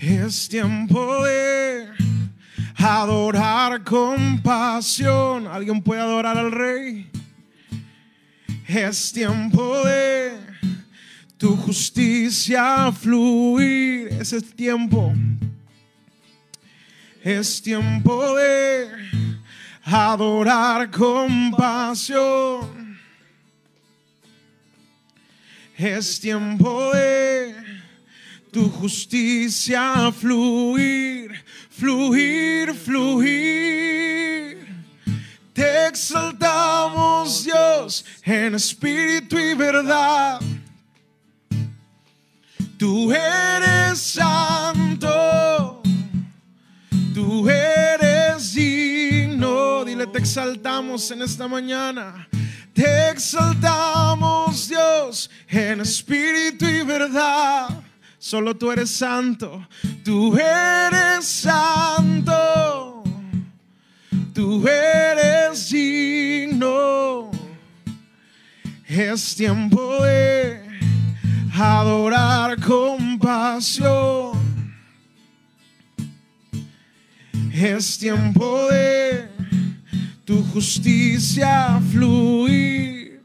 Es tiempo de adorar con pasión. ¿Alguien puede adorar al rey? Es tiempo de tu justicia fluir. Ese es tiempo. Es tiempo de adorar con pasión. Es tiempo de tu justicia fluir, fluir, fluir. Te exaltamos Dios en espíritu y verdad. Tú eres santo, tú eres digno. Dile, te exaltamos en esta mañana. Te exaltamos Dios en espíritu y verdad. Solo tú eres santo, tú eres santo, tú eres digno. Es tiempo de adorar con pasión. Es tiempo de tu justicia fluir.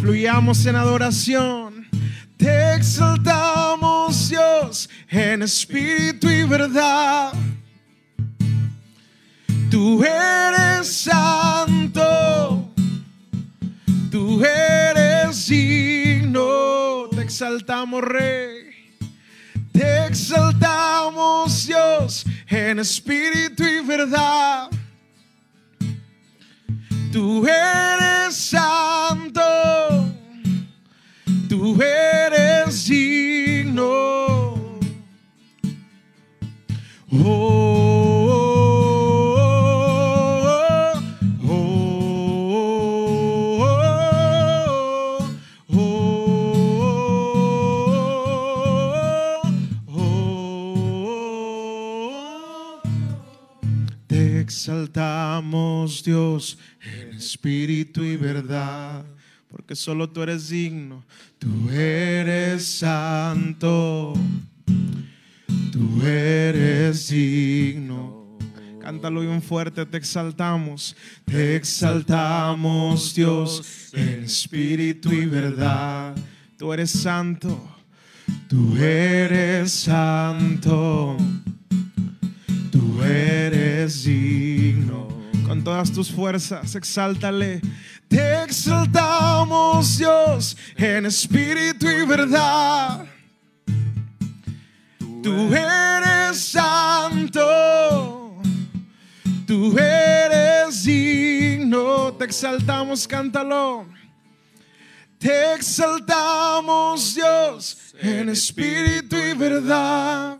Fluyamos en adoración. Te exaltamos, Dios, en espíritu y verdad. Tú eres santo, tú eres digno. Te exaltamos, Rey. Te exaltamos, Dios, en espíritu y verdad. Tú eres santo, tú eres digno. Oh, oh, oh, oh, oh, oh. Te exaltamos, Dios, en espíritu y verdad, porque solo tú eres digno. Tú eres santo, tú eres digno. Cántalo bien fuerte, te exaltamos, te exaltamos, Dios, en espíritu y verdad. Tú eres santo, tú eres santo. Tú eres digno. Con todas tus fuerzas, exáltale. Te exaltamos, Dios, en espíritu y verdad. Tú eres santo. Tú eres digno. Te exaltamos, cántalo. Te exaltamos, Dios, en espíritu y verdad.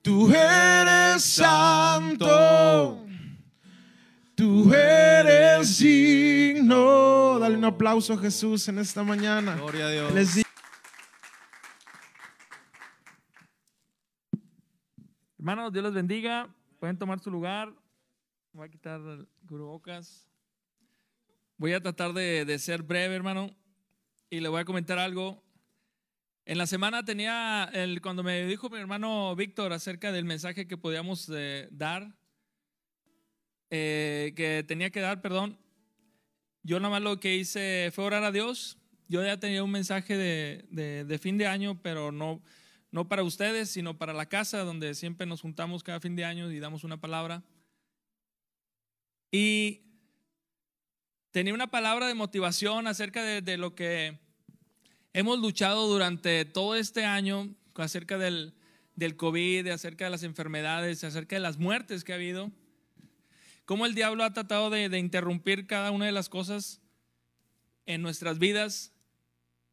Tú eres santo. Eres digno. Dale un aplauso a Jesús en esta mañana. Gloria a Dios. Les Hermanos, Dios les bendiga. Pueden tomar su lugar. Voy a quitar el cubrebocas. Voy a tratar de, de ser breve, hermano. Y le voy a comentar algo. En la semana tenía, el, cuando me dijo mi hermano Víctor acerca del mensaje que podíamos eh, dar, eh, que tenía que dar, perdón, yo nada más lo que hice fue orar a Dios. Yo ya tenía un mensaje de, fin de año, pero no, para ustedes, sino para la casa, donde siempre nos juntamos cada fin de año y damos una palabra. Y tenía una palabra de motivación acerca de, de lo que hemos luchado durante todo este año, acerca del, del COVID, acerca de las enfermedades, acerca de las muertes que ha habido. Cómo el diablo ha tratado de, de interrumpir cada una de las cosas en nuestras vidas.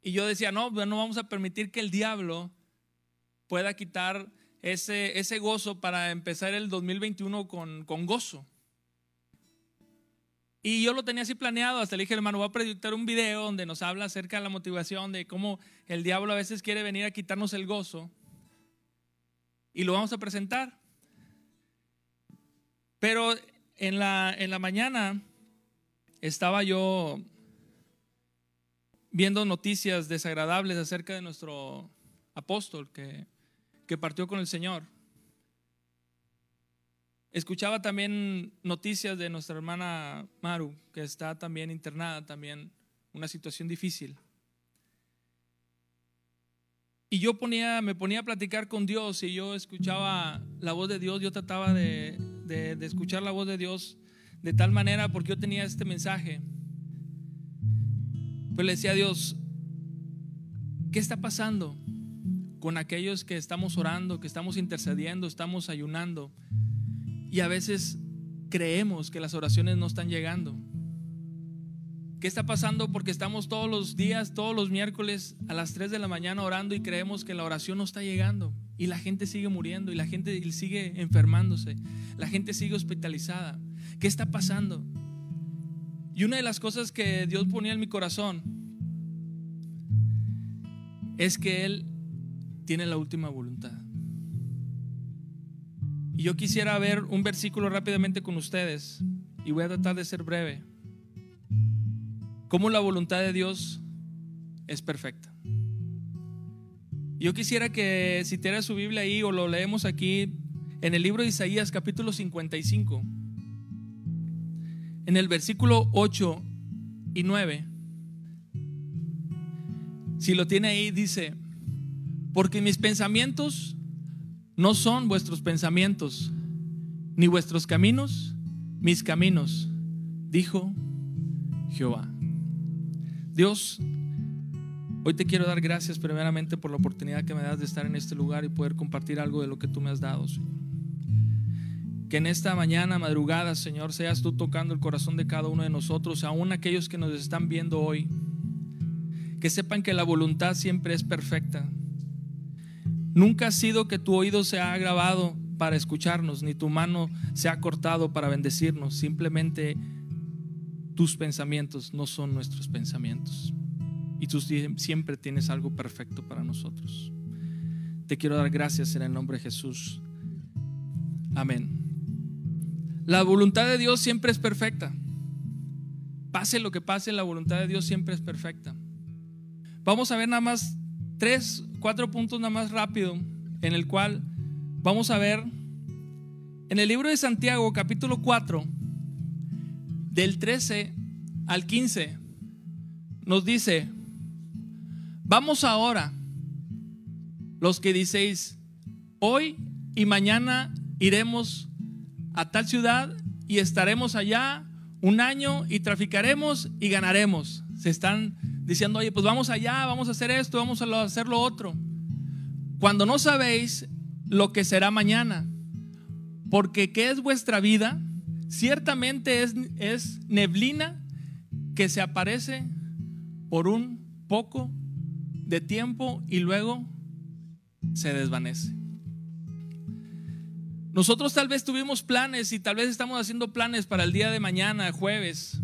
Y yo decía, no, no vamos a permitir que el diablo pueda quitar ese, ese gozo para empezar el 2021 con, con gozo. Y yo lo tenía así planeado, hasta le dije, hermano, voy a proyectar un video donde nos habla acerca de la motivación, de cómo el diablo a veces quiere venir a quitarnos el gozo. Y lo vamos a presentar. Pero en la, en la mañana estaba yo viendo noticias desagradables acerca de nuestro, apóstol que, que partió con el Señor. Escuchaba también noticias de nuestra hermana Maru, que está también internada, también una situación difícil. Y yo ponía, me ponía a platicar con Dios y yo escuchaba la voz de Dios, yo trataba de, de, escuchar la voz de Dios de tal manera porque yo tenía este mensaje. Pues le decía a Dios, ¿qué está pasando con aquellos que estamos orando, que estamos intercediendo, estamos ayunando? Y a veces creemos que las oraciones no están llegando. ¿Qué está pasando? Porque estamos todos los días, todos los miércoles a las 3 de la mañana orando y creemos que la oración no está llegando. Y la gente sigue muriendo y la gente sigue enfermándose. La gente sigue hospitalizada. ¿Qué está pasando? Y una de las cosas que Dios ponía en mi corazón es que Él tiene la última voluntad. Y yo quisiera ver un versículo rápidamente con ustedes y voy a tratar de ser breve. Cómo la voluntad de Dios es perfecta. Yo quisiera que si tiene su Biblia ahí o lo leemos aquí en el libro de Isaías capítulo 55, en el versículo 8 y 9. Si lo tiene ahí, dice, porque mis pensamientos no son vuestros pensamientos, ni vuestros caminos, mis caminos, dijo Jehová. Dios, hoy te quiero dar gracias primeramente por la oportunidad que me das de estar en este lugar y poder compartir algo de lo que tú me has dado, Señor. Que en esta mañana, madrugada, Señor, seas tú tocando el corazón de cada uno de nosotros, aún aquellos que nos están viendo hoy. Que sepan que la voluntad siempre es perfecta Nunca ha sido que tu oído se ha agravado para escucharnos, ni tu mano se ha cortado para bendecirnos. Simplemente tus pensamientos no son nuestros pensamientos. Y tú siempre tienes algo perfecto para nosotros. Te quiero dar gracias en el nombre de Jesús. Amén. La voluntad de Dios siempre es perfecta. Pase lo que pase, la voluntad de Dios siempre es perfecta. Vamos a ver nada más tres, cuatro puntos nada más rápido, en el cual vamos a ver en el libro de Santiago, capítulo 4, del 13 al 15, nos dice, vamos ahora, los que diceis, hoy y mañana iremos a tal ciudad y estaremos allá un año y traficaremos y ganaremos. Se están diciendo, oye, pues vamos allá, vamos a hacer esto, vamos a hacer lo otro. Cuando no sabéis lo que será mañana, porque ¿qué es vuestra vida? Ciertamente es, es neblina que se aparece por un poco de tiempo y luego se desvanece. Nosotros tal vez tuvimos planes y tal vez estamos haciendo planes para el día de mañana, jueves,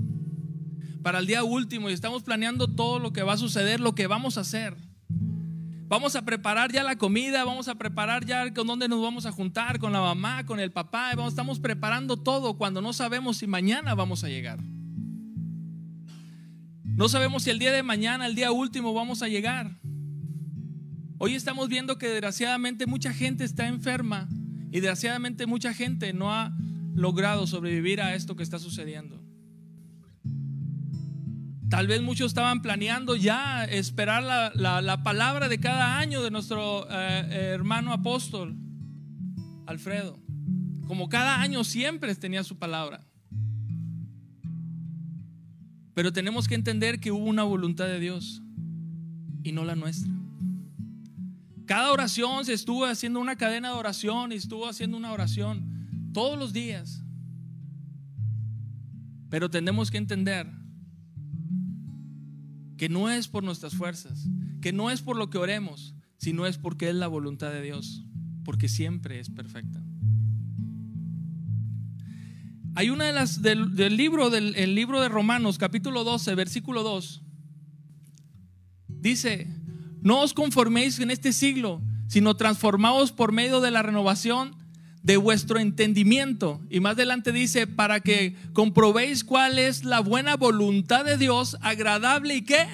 para el día último y estamos planeando todo lo que va a suceder, lo que vamos a hacer. Vamos a preparar ya la comida, vamos a preparar ya con dónde nos vamos a juntar, con la mamá, con el papá, estamos preparando todo cuando no sabemos si mañana vamos a llegar. No sabemos si el día de mañana, el día último, vamos a llegar. Hoy estamos viendo que desgraciadamente mucha gente está enferma y desgraciadamente mucha gente no ha logrado sobrevivir a esto que está sucediendo. Tal vez muchos estaban planeando ya esperar la, palabra de cada año de nuestro eh, hermano apóstol, Alfredo. Como cada año siempre tenía su palabra. Pero tenemos que entender que hubo una voluntad de Dios y no la nuestra. Cada oración se estuvo haciendo una cadena de oración y estuvo haciendo una oración todos los días. Pero tenemos que entender que no es por nuestras fuerzas, que no es por lo que oremos, sino es porque es la voluntad de Dios, porque siempre es perfecta. Hay una de las del, libro del el libro de Romanos, capítulo 12, versículo 2. Dice, "No os conforméis en este siglo, sino transformaos por medio de la renovación de vuestro entendimiento. Y más adelante dice, para que comprobéis cuál es la buena voluntad de Dios, agradable y qué?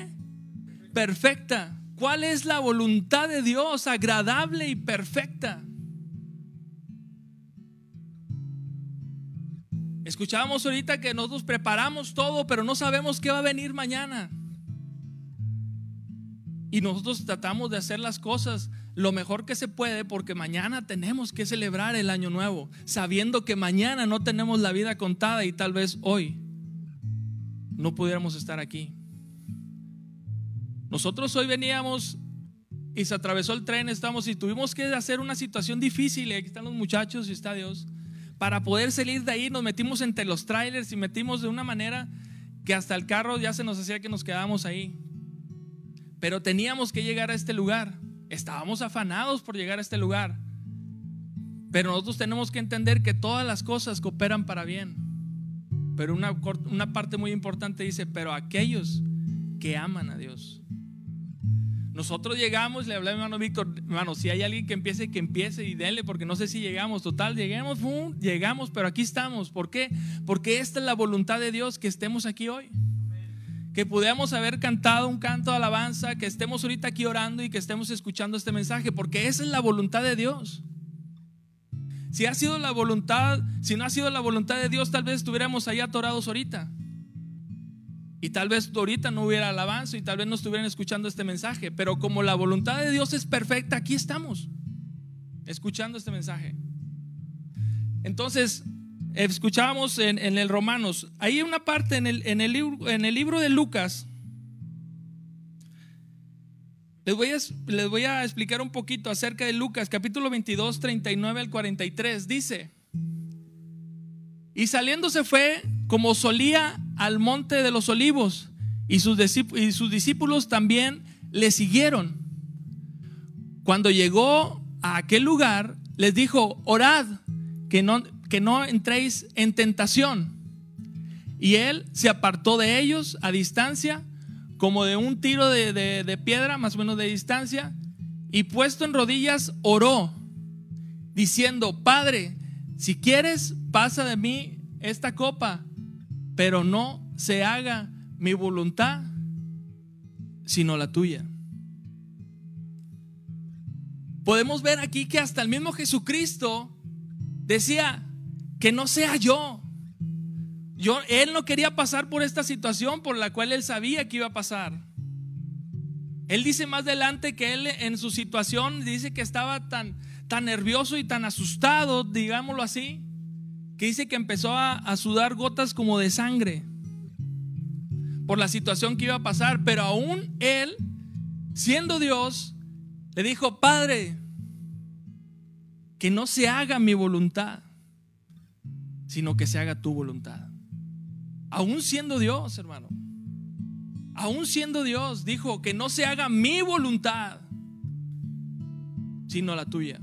Perfecta. cuál es la voluntad de Dios, agradable y perfecta. Escuchábamos ahorita que nosotros preparamos todo, pero no sabemos qué va a venir mañana. Y nosotros tratamos de hacer las cosas lo mejor que se puede porque mañana tenemos que celebrar el año nuevo, sabiendo que mañana no tenemos la vida contada y tal vez hoy no pudiéramos estar aquí. Nosotros hoy veníamos y se atravesó el tren, estamos y tuvimos que hacer una situación difícil, aquí están los muchachos y está Dios. Para poder salir de ahí nos metimos entre los trailers y metimos de una manera que hasta el carro ya se nos hacía que nos quedábamos ahí. Pero teníamos que llegar a este lugar. Estábamos afanados por llegar a este lugar. Pero nosotros tenemos que entender que todas las cosas cooperan para bien. Pero una, una parte muy importante dice, pero aquellos que aman a Dios. Nosotros llegamos, le hablé a mi hermano Víctor, hermano, si hay alguien que empiece, que empiece y denle, porque no sé si llegamos, total, lleguemos, llegamos, pero aquí estamos. ¿Por qué? Porque esta es la voluntad de Dios, que estemos aquí hoy. Que pudiéramos haber cantado un canto de alabanza, que estemos ahorita aquí orando y que estemos escuchando este mensaje, porque esa es la voluntad de Dios. Si ha sido la voluntad, si no ha sido la voluntad de Dios, tal vez estuviéramos ahí atorados ahorita. Y tal vez ahorita no hubiera alabanza y tal vez no estuvieran escuchando este mensaje. Pero como la voluntad de Dios es perfecta, aquí estamos, escuchando este mensaje. Entonces, escuchábamos en, el Romanos, hay una parte en el, en el, libro, en el libro de Lucas. Les voy, a, les voy a explicar un poquito acerca de Lucas, capítulo 22, 39 al 43. Dice, y saliéndose fue como solía al monte de los olivos y sus, discípulos también le siguieron. Cuando llegó a aquel lugar, les dijo, orad, que no, que no entréis en tentación. Y él se apartó de ellos a distancia, como de un tiro de, de piedra, más o menos de distancia, y puesto en rodillas, oró, diciendo, Padre, si quieres, pasa de mí esta copa, pero no se haga mi voluntad, sino la tuya. Podemos ver aquí que hasta el mismo Jesucristo decía que no sea yo. Yo él no quería pasar por esta situación por la cual él sabía que iba a pasar. Él dice más adelante que él en su situación dice que estaba tan tan nervioso y tan asustado, digámoslo así, dice que empezó a, sudar gotas como de sangre por la situación que iba a pasar, pero aún él, siendo Dios, le dijo, Padre, que no se haga mi voluntad, sino que se haga tu voluntad. Aún siendo Dios, hermano, aún siendo Dios, dijo que no se haga mi voluntad, sino la tuya.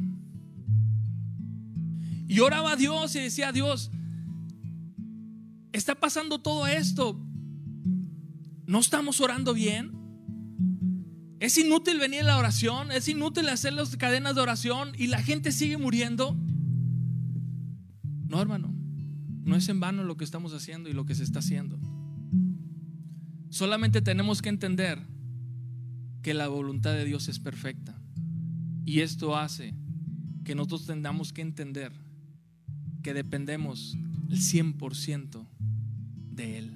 Y oraba a Dios y decía, Dios, está pasando todo esto. ¿No estamos orando bien? ¿Es inútil venir a la oración? ¿Es inútil hacer las cadenas de oración y la gente sigue muriendo? No, hermano. No es en vano lo que estamos haciendo y lo que se está haciendo. Solamente tenemos que entender que la voluntad de Dios es perfecta. Y esto hace que nosotros tengamos que entender que dependemos el 100% de Él.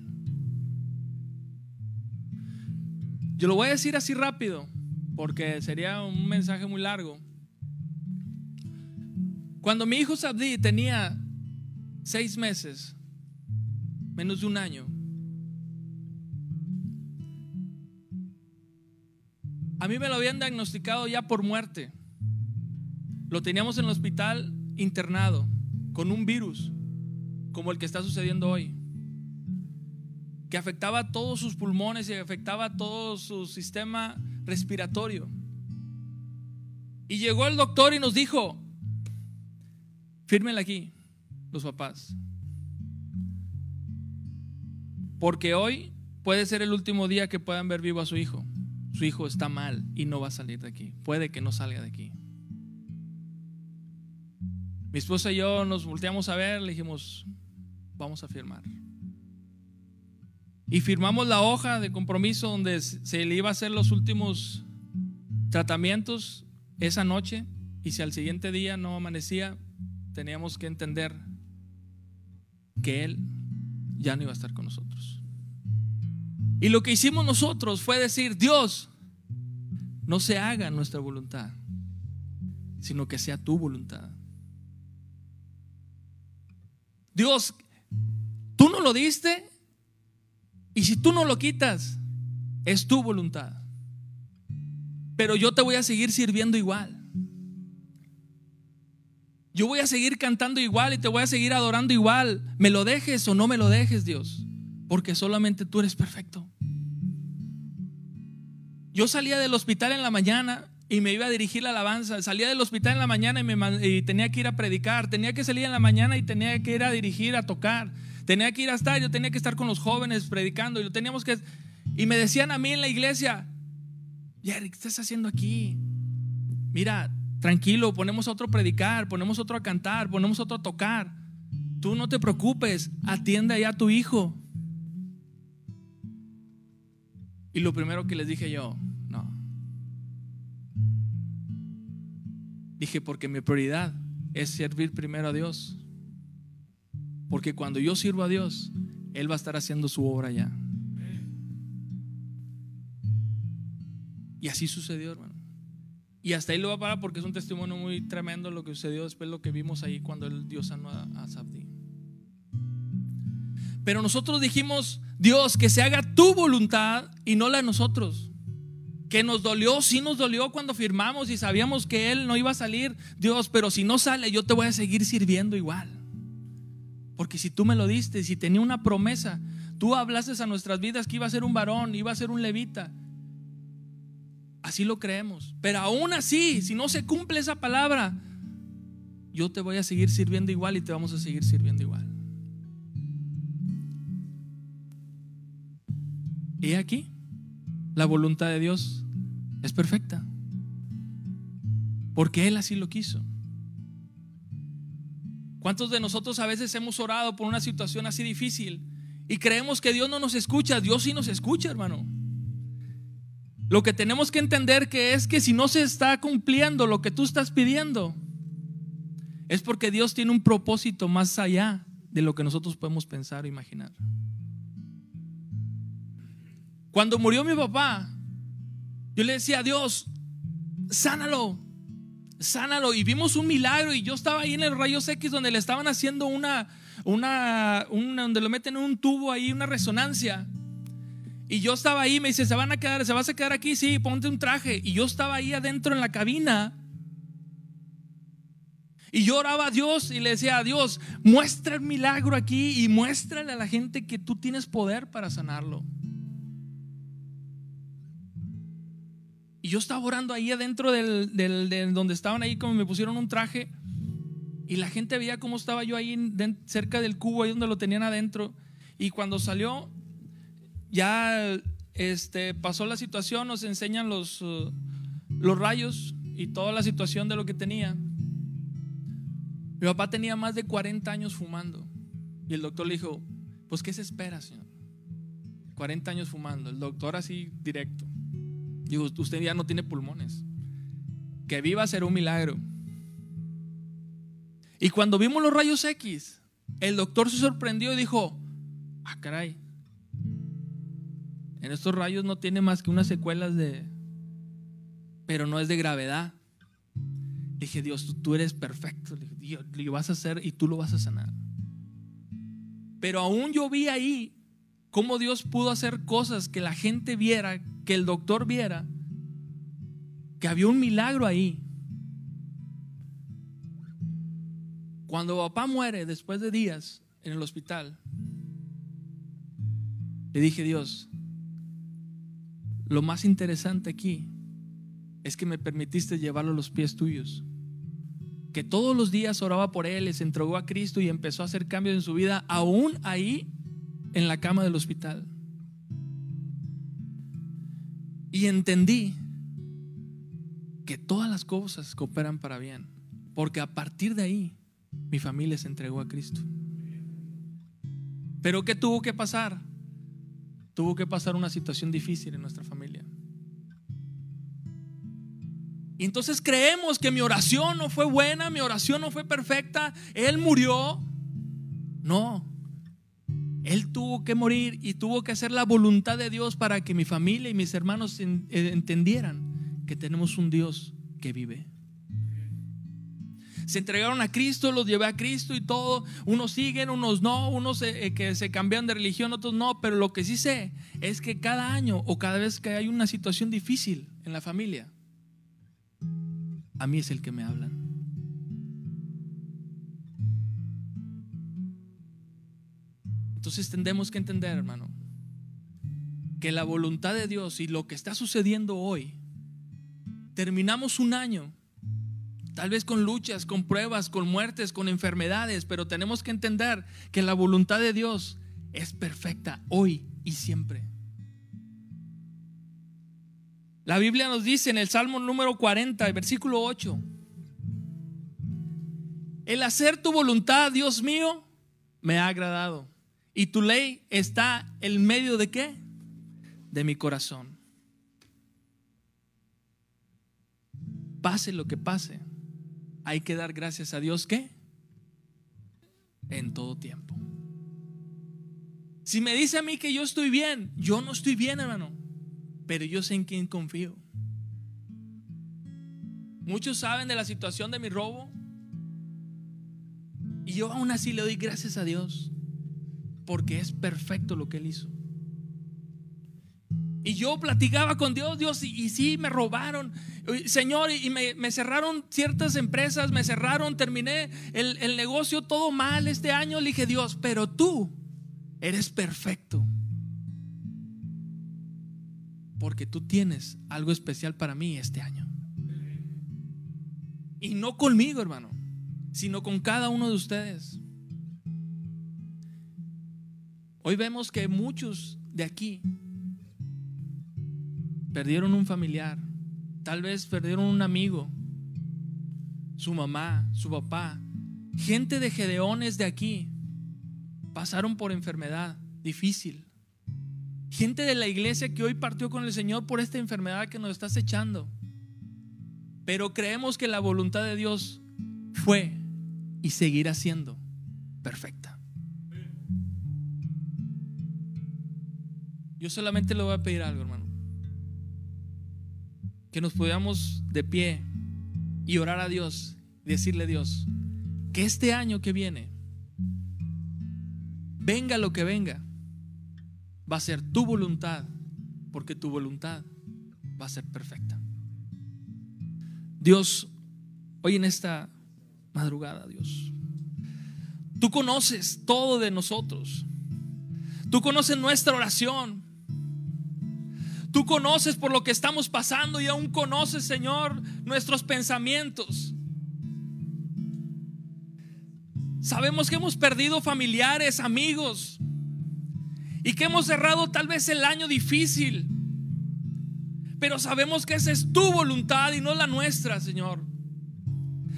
Yo lo voy a decir así rápido, porque sería un mensaje muy largo. Cuando mi hijo Sabdi tenía seis meses, menos de un año, a mí me lo habían diagnosticado ya por muerte. Lo teníamos en el hospital internado con un virus como el que está sucediendo hoy, que afectaba todos sus pulmones y afectaba todo su sistema respiratorio. Y llegó el doctor y nos dijo, fírmenla aquí, los papás, porque hoy puede ser el último día que puedan ver vivo a su hijo. Su hijo está mal y no va a salir de aquí. Puede que no salga de aquí. Mi esposa y yo nos volteamos a ver, le dijimos, vamos a firmar. Y firmamos la hoja de compromiso donde se le iba a hacer los últimos tratamientos esa noche y si al siguiente día no amanecía, teníamos que entender que Él ya no iba a estar con nosotros. Y lo que hicimos nosotros fue decir, Dios, no se haga nuestra voluntad, sino que sea tu voluntad. Dios, tú no lo diste y si tú no lo quitas, es tu voluntad. Pero yo te voy a seguir sirviendo igual. Yo voy a seguir cantando igual y te voy a seguir adorando igual. Me lo dejes o no me lo dejes, Dios. Porque solamente tú eres perfecto. Yo salía del hospital en la mañana y me iba a dirigir la alabanza. Salía del hospital en la mañana y, tenía que ir a predicar. Tenía que salir en la mañana y tenía que ir a dirigir, a tocar. Tenía que ir a estar, yo tenía que estar con los jóvenes predicando. Y lo teníamos que. Y me decían a mí en la iglesia, Jerry, ¿qué estás haciendo aquí? Mira, Tranquilo, ponemos otro a predicar, ponemos otro a cantar, ponemos otro a tocar. Tú no te preocupes, atiende ya a tu hijo. Y lo primero que les dije yo, Dije, porque mi prioridad es servir primero a Dios. Porque cuando yo sirvo a Dios, Él va a estar haciendo su obra ya. Y así sucedió, hermano. Y hasta ahí lo va a parar porque es un testimonio muy tremendo lo que sucedió después lo que vimos ahí cuando el Dios sanó a, a Sabdi. Pero nosotros dijimos, Dios, que se haga tu voluntad y no la de nosotros. Que nos dolió, sí nos dolió cuando firmamos y sabíamos que Él no iba a salir. Dios, pero si no sale, yo te voy a seguir sirviendo igual. Porque si tú me lo diste, si tenía una promesa, tú hablaste a nuestras vidas que iba a ser un varón, iba a ser un levita. Así lo creemos. Pero aún así, si no se cumple esa palabra, yo te voy a seguir sirviendo igual y te vamos a seguir sirviendo igual. Y aquí, la voluntad de Dios es perfecta. Porque Él así lo quiso. ¿Cuántos de nosotros a veces hemos orado por una situación así difícil y creemos que Dios no nos escucha? Dios sí nos escucha, hermano. Lo que tenemos que entender que es que si no se está cumpliendo lo que tú estás pidiendo, es porque Dios tiene un propósito más allá de lo que nosotros podemos pensar o imaginar. Cuando murió mi papá, yo le decía a Dios, sánalo, sánalo. Y vimos un milagro y yo estaba ahí en el rayos X donde le estaban haciendo una, una, una donde lo meten en un tubo ahí, una resonancia. Y yo estaba ahí, me dice, ¿se van a quedar? ¿Se vas a quedar aquí? Sí, ponte un traje. Y yo estaba ahí adentro en la cabina. Y yo oraba a Dios y le decía a Dios, muestra el milagro aquí y muéstrale a la gente que tú tienes poder para sanarlo. Y yo estaba orando ahí adentro del, donde estaban ahí, como me pusieron un traje. Y la gente veía cómo estaba yo ahí cerca del cubo, ahí donde lo tenían adentro. Y cuando salió, ya este, pasó la situación, nos enseñan los, uh, los rayos y toda la situación de lo que tenía. Mi papá tenía más de 40 años fumando. Y el doctor le dijo, pues ¿qué se espera, señor? 40 años fumando. El doctor así directo. Dijo, usted ya no tiene pulmones. Que viva a ser un milagro. Y cuando vimos los rayos X, el doctor se sorprendió y dijo, ah, caray, en estos rayos no tiene más que unas secuelas de... Pero no es de gravedad. dije, Dios, tú, eres perfecto. Dije, lo vas a hacer y tú lo vas a sanar. Pero aún yo vi ahí cómo Dios pudo hacer cosas que la gente viera, que el doctor viera, que había un milagro ahí. Cuando papá muere después de días en el hospital, le dije, Dios, lo más interesante aquí es que me permitiste llevarlo a los pies tuyos. Que todos los días oraba por él, se entregó a Cristo y empezó a hacer cambios en su vida, aún ahí en la cama del hospital. Y entendí que todas las cosas cooperan para bien, porque a partir de ahí mi familia se entregó a Cristo. Pero ¿qué tuvo que pasar? tuvo que pasar una situación difícil en nuestra familia. Y entonces creemos que mi oración no fue buena, mi oración no fue perfecta, Él murió. No, Él tuvo que morir y tuvo que hacer la voluntad de Dios para que mi familia y mis hermanos eh, entendieran que tenemos un Dios que vive. Se entregaron a Cristo, los llevé a Cristo y todo. Unos siguen, unos no, unos eh, que se cambian de religión, otros no. Pero lo que sí sé es que cada año o cada vez que hay una situación difícil en la familia, a mí es el que me hablan. Entonces tendemos que entender, hermano, que la voluntad de Dios y lo que está sucediendo hoy, terminamos un año, tal vez con luchas, con pruebas, con muertes, con enfermedades, pero tenemos que entender que la voluntad de Dios es perfecta hoy y siempre. La Biblia nos dice en el Salmo número 40, versículo 8, el hacer tu voluntad, Dios mío, me ha agradado. Y tu ley está en medio de qué? De mi corazón. Pase lo que pase, hay que dar gracias a Dios que en todo tiempo. Si me dice a mí que yo estoy bien, yo no estoy bien, hermano pero yo sé en quién confío. Muchos saben de la situación de mi robo. Y yo aún así le doy gracias a Dios. Porque es perfecto lo que Él hizo. Y yo platicaba con Dios, Dios, y, y sí, me robaron, Señor, y me, cerraron ciertas empresas, me cerraron, terminé el, el negocio todo mal este año. Le dije, Dios, pero tú eres perfecto porque tú tienes algo especial para mí este año. Y no conmigo, hermano, sino con cada uno de ustedes. Hoy vemos que muchos de aquí perdieron un familiar, tal vez perdieron un amigo, su mamá, su papá, gente de Gedeones de aquí pasaron por enfermedad difícil. Gente de la iglesia que hoy partió con el Señor por esta enfermedad que nos está acechando. Pero creemos que la voluntad de Dios fue y seguirá siendo perfecta. Yo solamente le voy a pedir algo, hermano. Que nos podamos de pie y orar a Dios decirle a Dios que este año que viene, venga lo que venga, va a ser tu voluntad, porque tu voluntad va a ser perfecta. Dios, hoy en esta madrugada, Dios, tú conoces todo de nosotros. Tú conoces nuestra oración. Tú conoces por lo que estamos pasando y aún conoces, Señor, nuestros pensamientos. Sabemos que hemos perdido familiares, amigos, y que hemos cerrado tal vez el año difícil. Pero sabemos que esa es tu voluntad y no la nuestra, Señor.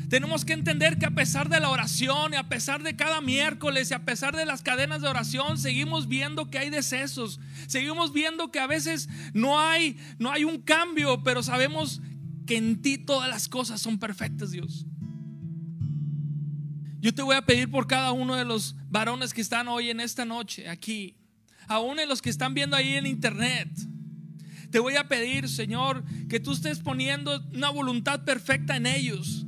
Tenemos que entender que a pesar de la oración y a pesar de cada miércoles y a pesar de las cadenas de oración, seguimos viendo que hay decesos. Seguimos viendo que a veces no hay no hay un cambio, pero sabemos que en ti todas las cosas son perfectas, Dios. Yo te voy a pedir por cada uno de los varones que están hoy en esta noche aquí aún en los que están viendo ahí en internet. Te voy a pedir, Señor, que tú estés poniendo una voluntad perfecta en ellos.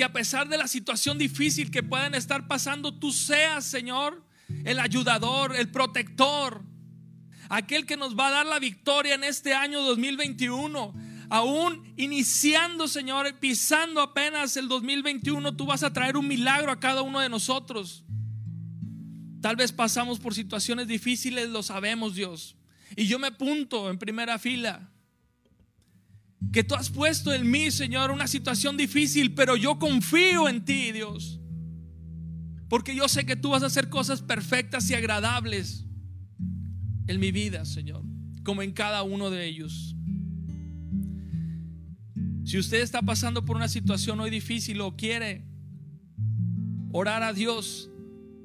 Que a pesar de la situación difícil que puedan estar pasando, tú seas, Señor, el ayudador, el protector, aquel que nos va a dar la victoria en este año 2021. Aún iniciando, Señor, pisando apenas el 2021, tú vas a traer un milagro a cada uno de nosotros. Tal vez pasamos por situaciones difíciles, lo sabemos Dios. Y yo me punto en primera fila. Que tú has puesto en mí, Señor, una situación difícil, pero yo confío en ti, Dios. Porque yo sé que tú vas a hacer cosas perfectas y agradables en mi vida, Señor, como en cada uno de ellos. Si usted está pasando por una situación hoy difícil o quiere orar a Dios,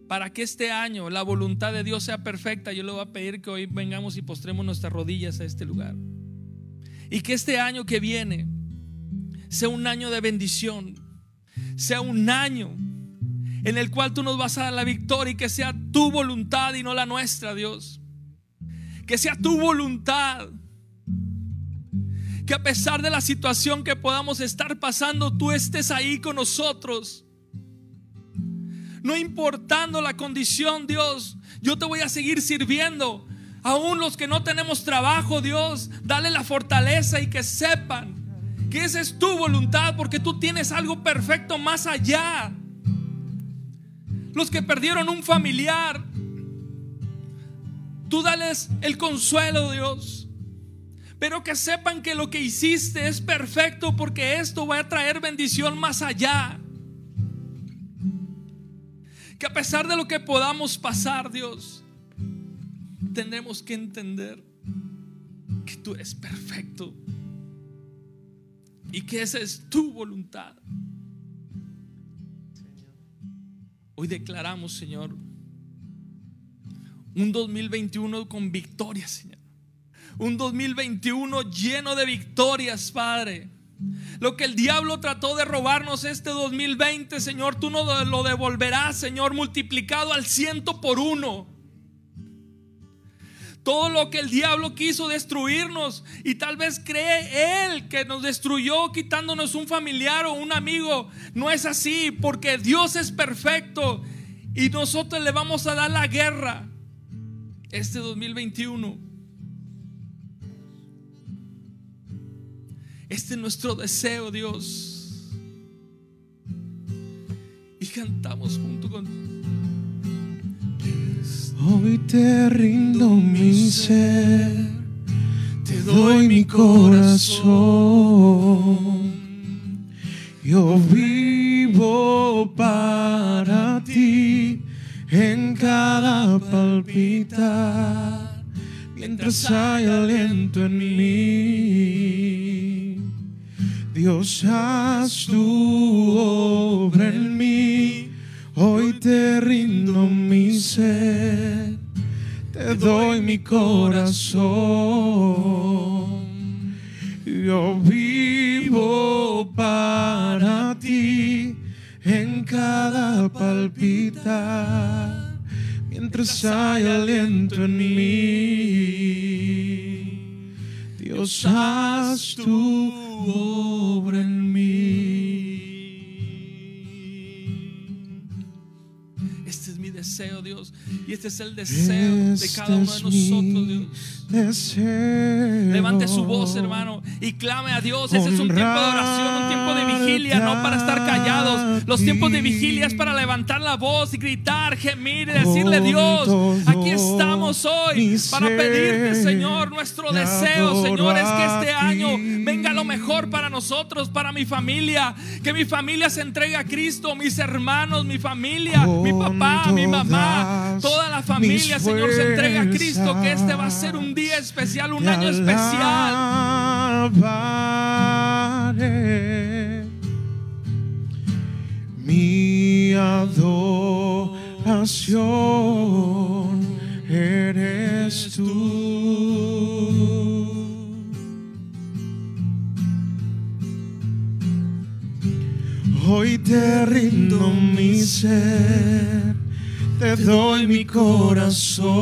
para que este año la voluntad de Dios sea perfecta, yo le voy a pedir que hoy vengamos y postremos nuestras rodillas a este lugar. Y que este año que viene sea un año de bendición, sea un año en el cual tú nos vas a dar la victoria y que sea tu voluntad y no la nuestra, Dios. Que sea tu voluntad. Que a pesar de la situación que podamos estar pasando, tú estés ahí con nosotros. No importando la condición, Dios, yo te voy a seguir sirviendo. Aún los que no tenemos trabajo, Dios, dale la fortaleza y que sepan que esa es tu voluntad porque tú tienes algo perfecto más allá los que perdieron un familiar. Tú dales el consuelo, Dios. Pero que sepan que lo que hiciste es perfecto porque esto va a traer bendición más allá. Que a pesar de lo que podamos pasar, Dios, tendremos que entender que tú eres perfecto y que esa es tu voluntad. Hoy declaramos, Señor, un 2021 con victorias, Señor. Un 2021 lleno de victorias, Padre. Lo que el diablo trató de robarnos este 2020, Señor, tú nos lo devolverás, Señor, multiplicado al ciento por uno. Todo lo que el diablo quiso destruirnos y tal vez cree él que nos destruyó quitándonos un familiar o un amigo. No es así porque Dios es perfecto y nosotros le vamos a dar la guerra este 2021. Este es nuestro deseo, Dios. Y cantamos junto con Hoy te rindo mi ser, te doy mi corazón. Yo vivo para ti en cada palpitar, mientras hay aliento en mí. Dios, haz tu mi corazón. Yo vivo para ti en cada palpitar, mientras hay aliento en mí. Dios, haz tu obra en mí. deseo, Dios. Y este es el deseo de cada uno de nosotros, Dios. Levante su voz, hermano, y clame a Dios. Ese es un tiempo de oración, un tiempo de vigilia, no para estar callados. Los tiempos de vigilia es para levantar la voz y gritar, gemir y decirle, Dios, aquí estamos hoy para pedirte, Señor, nuestro deseo, Señor, es que este año venga lo mejor para nosotros, para mi familia, que mi familia se entregue a Cristo, mis hermanos, mi familia, mi papá, mi mamá, toda la familia, Señor, se entrega a Cristo, que este va a ser un día especial, un año especial. Mi adoración eres tú. Hoy te rindo mi ser te doy mi corazón.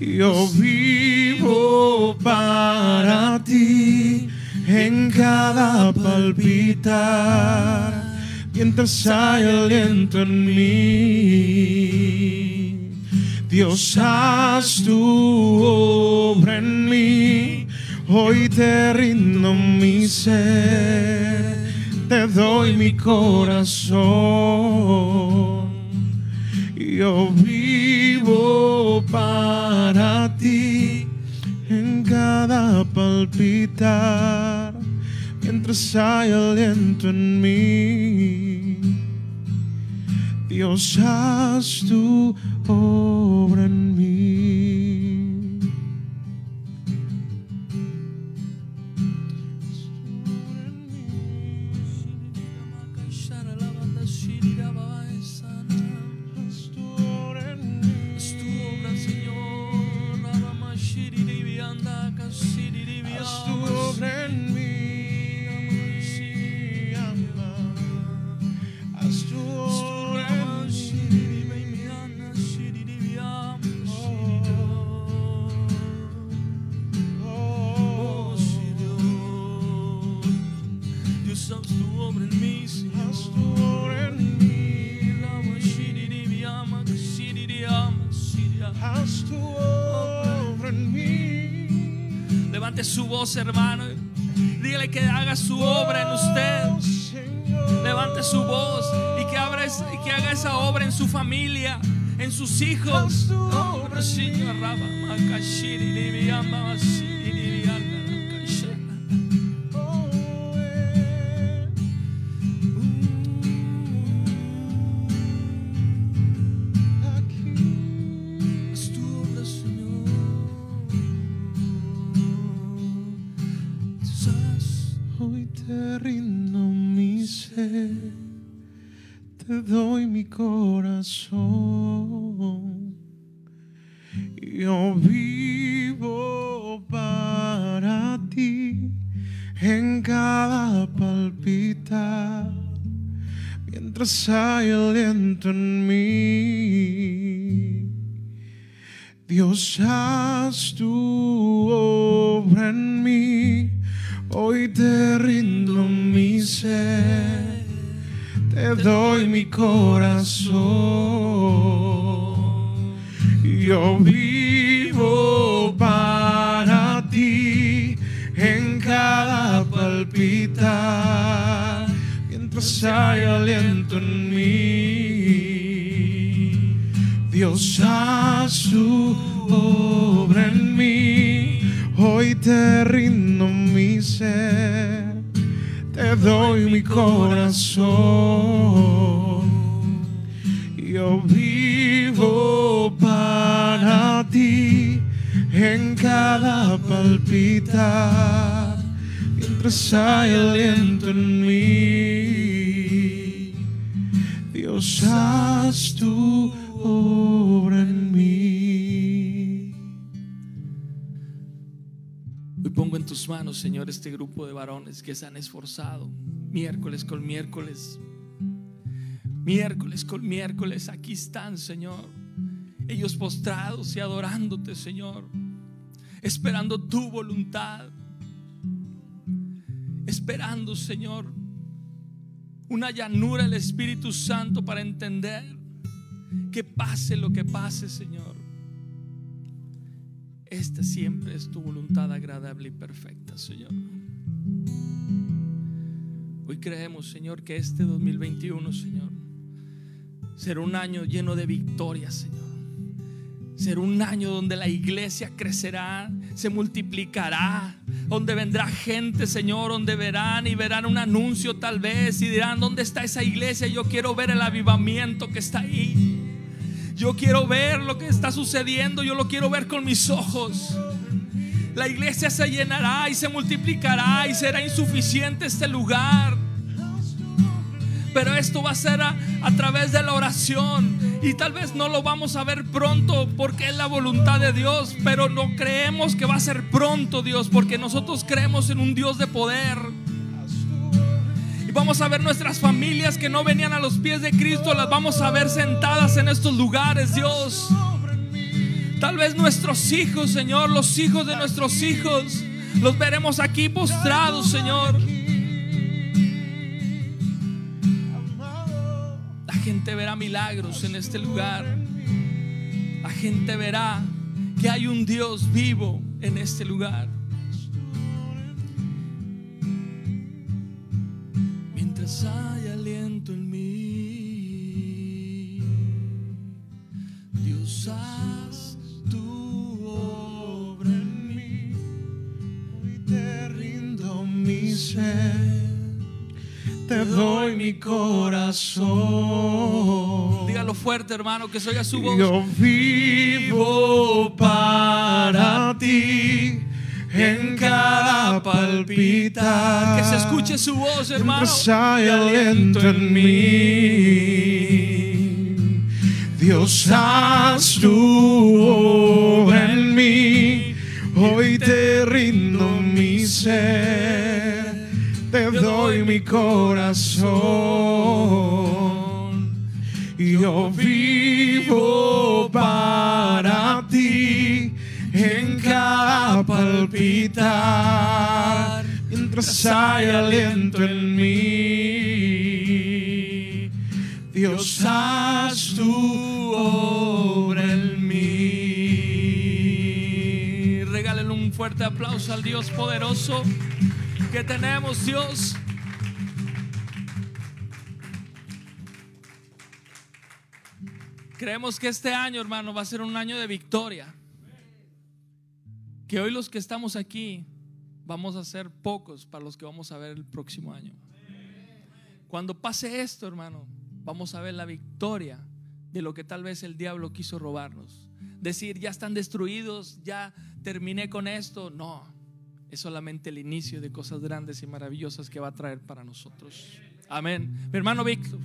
Yo vivo para ti en cada palpitar, mientras hay aliento en mí. Dios, haz tu obra en mí, hoy te rindo mi ser te doy mi corazón. Yo vivo para ti en cada palpitar, mientras hay aliento en mí. Dios, haz tu obra en mí. 시리리비안마 시리리안나 mientras hay en mí. Dios, haz tu obra en mí. Hoy te rindo mi ser, te doy mi corazón. En mí. Dios, haz tu obra en mí. Hoy te rindo mi ser, te doy mi corazón. Yo vivo para ti en cada palpita, mientras hay aliento en mí. Dios, tu obra en mí. Hoy pongo en tus manos, Señor, este grupo de varones que se han esforzado miércoles con miércoles. Miércoles con miércoles, aquí están, Señor. Ellos postrados y adorándote, Señor. Esperando tu voluntad. Esperando, Señor, una llanura del Espíritu Santo para entender que pase lo que pase, Señor. Esta siempre es tu voluntad agradable y perfecta, Señor. Hoy creemos, Señor, que este 2021, Señor, será un año lleno de victorias, Señor. Será un año donde la iglesia crecerá, se multiplicará, donde vendrá gente, Señor, donde verán y verán un anuncio tal vez y dirán, ¿dónde está esa iglesia? Yo quiero ver el avivamiento que está ahí. Yo quiero ver lo que está sucediendo, yo lo quiero ver con mis ojos. La iglesia se llenará y se multiplicará y será insuficiente este lugar. Pero esto va a ser a, través de la oración. Y tal vez no lo vamos a ver pronto porque es la voluntad de Dios. Pero no creemos que va a ser pronto, Dios, porque nosotros creemos en un Dios de poder. Y vamos a ver nuestras familias que no venían a los pies de Cristo, las vamos a ver sentadas en estos lugares, Dios. Tal vez nuestros hijos, Señor, los hijos de nuestros hijos, los veremos aquí postrados, Señor. Gente verá milagros en este lugar. La gente verá que hay un Dios vivo en este lugar. Mientras hay mi corazón. Dígalo fuerte, hermano, que se oiga su voz. Yo vivo para ti en cada palpita. Que se escuche su voz, hermano. Hay aliento en mí. Dios, haz obra en mí. Hoy te rindo mi ser, doy mi corazón. Yo vivo para ti en cada palpitar, mientras hay aliento en mí. Dios, haz tu obra en mí. Regálale un fuerte aplauso al Dios poderoso que tenemos, Dios. Creemos que este año, hermano, va a ser un año de victoria. Que hoy los que estamos aquí vamos a ser pocos para los que vamos a ver el próximo año. Cuando pase esto, hermano, vamos a ver la victoria de lo que tal vez el diablo quiso robarnos. Decir, ya están destruidos, ya terminé con esto. No, es solamente el inicio de cosas grandes y maravillosas que va a traer para nosotros. Amén. Mi hermano Víctor.